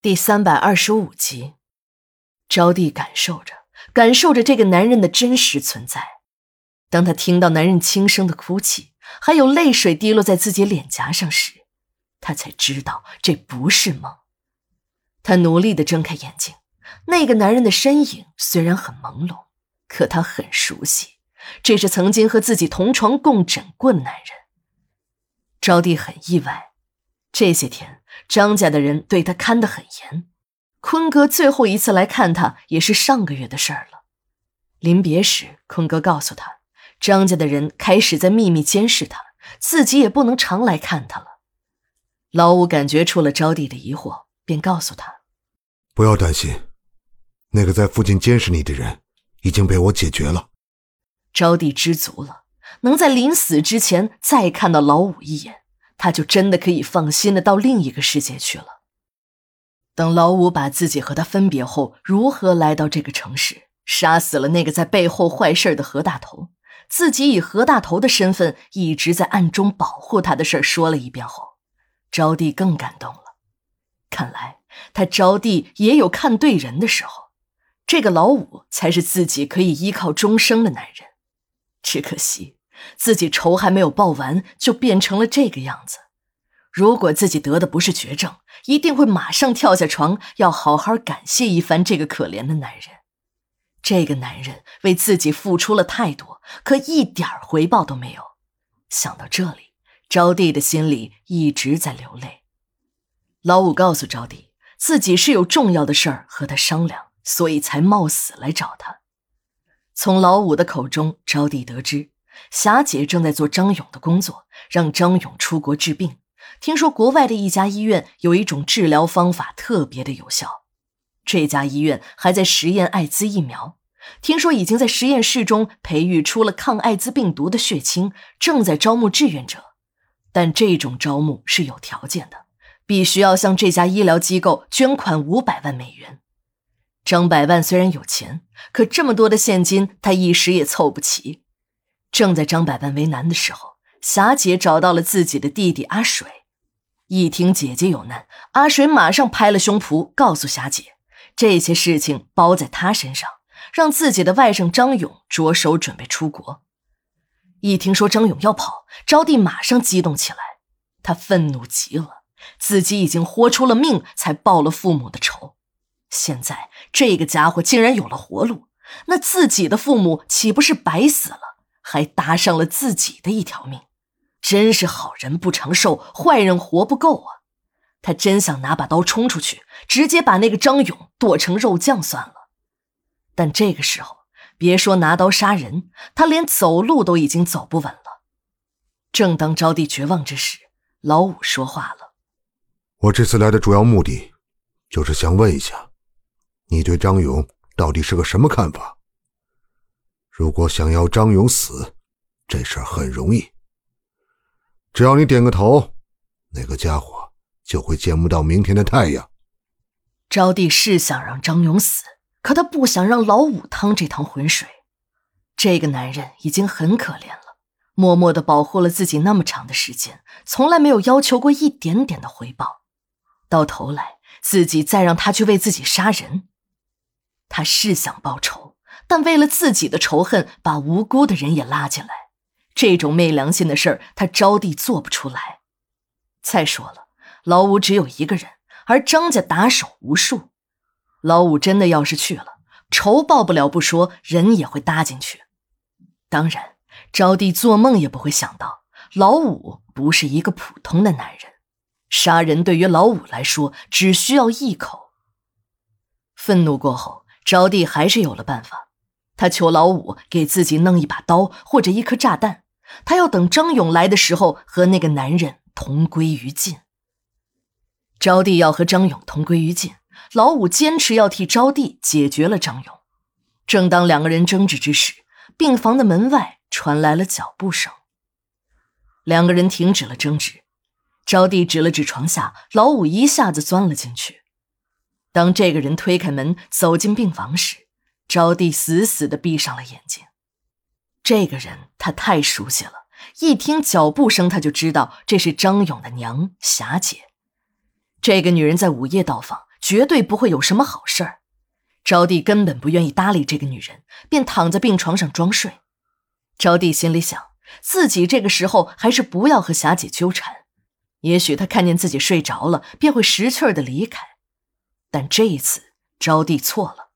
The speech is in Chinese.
第三百二十五集，招娣感受着，感受着这个男人的真实存在。当他听到男人轻声的哭泣，还有泪水滴落在自己脸颊上时，他才知道这不是梦。他努力的睁开眼睛，那个男人的身影虽然很朦胧，可他很熟悉，这是曾经和自己同床共枕过的男人。招娣很意外。这些天，张家的人对他看得很严。坤哥最后一次来看他，也是上个月的事儿了。临别时，坤哥告诉他，张家的人开始在秘密监视他，自己也不能常来看他了。老五感觉出了招娣的疑惑，便告诉他：“不要担心，那个在附近监视你的人，已经被我解决了。”招娣知足了，能在临死之前再看到老五一眼。他就真的可以放心的到另一个世界去了。等老五把自己和他分别后，如何来到这个城市，杀死了那个在背后坏事的何大头，自己以何大头的身份一直在暗中保护他的事说了一遍后，招娣更感动了。看来他招娣也有看对人的时候，这个老五才是自己可以依靠终生的男人。只可惜。自己仇还没有报完，就变成了这个样子。如果自己得的不是绝症，一定会马上跳下床，要好好感谢一番这个可怜的男人。这个男人为自己付出了太多，可一点回报都没有。想到这里，招娣的心里一直在流泪。老五告诉招娣，自己是有重要的事儿和他商量，所以才冒死来找他。从老五的口中，招娣得知。霞姐正在做张勇的工作，让张勇出国治病。听说国外的一家医院有一种治疗方法特别的有效，这家医院还在实验艾滋疫苗。听说已经在实验室中培育出了抗艾滋病毒的血清，正在招募志愿者。但这种招募是有条件的，必须要向这家医疗机构捐款五百万美元。张百万虽然有钱，可这么多的现金他一时也凑不齐。正在张百万为难的时候，霞姐找到了自己的弟弟阿水。一听姐姐有难，阿水马上拍了胸脯，告诉霞姐，这些事情包在他身上，让自己的外甥张勇着手准备出国。一听说张勇要跑，招娣马上激动起来，她愤怒极了，自己已经豁出了命才报了父母的仇，现在这个家伙竟然有了活路，那自己的父母岂不是白死了？还搭上了自己的一条命，真是好人不长寿，坏人活不够啊！他真想拿把刀冲出去，直接把那个张勇剁成肉酱算了。但这个时候，别说拿刀杀人，他连走路都已经走不稳了。正当招娣绝望之时，老五说话了：“我这次来的主要目的，就是想问一下，你对张勇到底是个什么看法？”如果想要张勇死，这事儿很容易。只要你点个头，那个家伙就会见不到明天的太阳。招娣是想让张勇死，可他不想让老五趟这趟浑水。这个男人已经很可怜了，默默的保护了自己那么长的时间，从来没有要求过一点点的回报。到头来，自己再让他去为自己杀人，他是想报仇。但为了自己的仇恨，把无辜的人也拉进来，这种昧良心的事儿，他招娣做不出来。再说了，老五只有一个人，而张家打手无数，老五真的要是去了，仇报不了不说，人也会搭进去。当然，招娣做梦也不会想到，老五不是一个普通的男人，杀人对于老五来说，只需要一口。愤怒过后，招娣还是有了办法。他求老五给自己弄一把刀或者一颗炸弹，他要等张勇来的时候和那个男人同归于尽。招娣要和张勇同归于尽，老五坚持要替招娣解决了张勇。正当两个人争执之时，病房的门外传来了脚步声。两个人停止了争执，招娣指了指床下，老五一下子钻了进去。当这个人推开门走进病房时，招娣死死的闭上了眼睛。这个人他太熟悉了，一听脚步声他就知道这是张勇的娘霞姐。这个女人在午夜到访，绝对不会有什么好事儿。招娣根本不愿意搭理这个女人，便躺在病床上装睡。招娣心里想，自己这个时候还是不要和霞姐纠缠，也许她看见自己睡着了，便会识趣的离开。但这一次，招娣错了。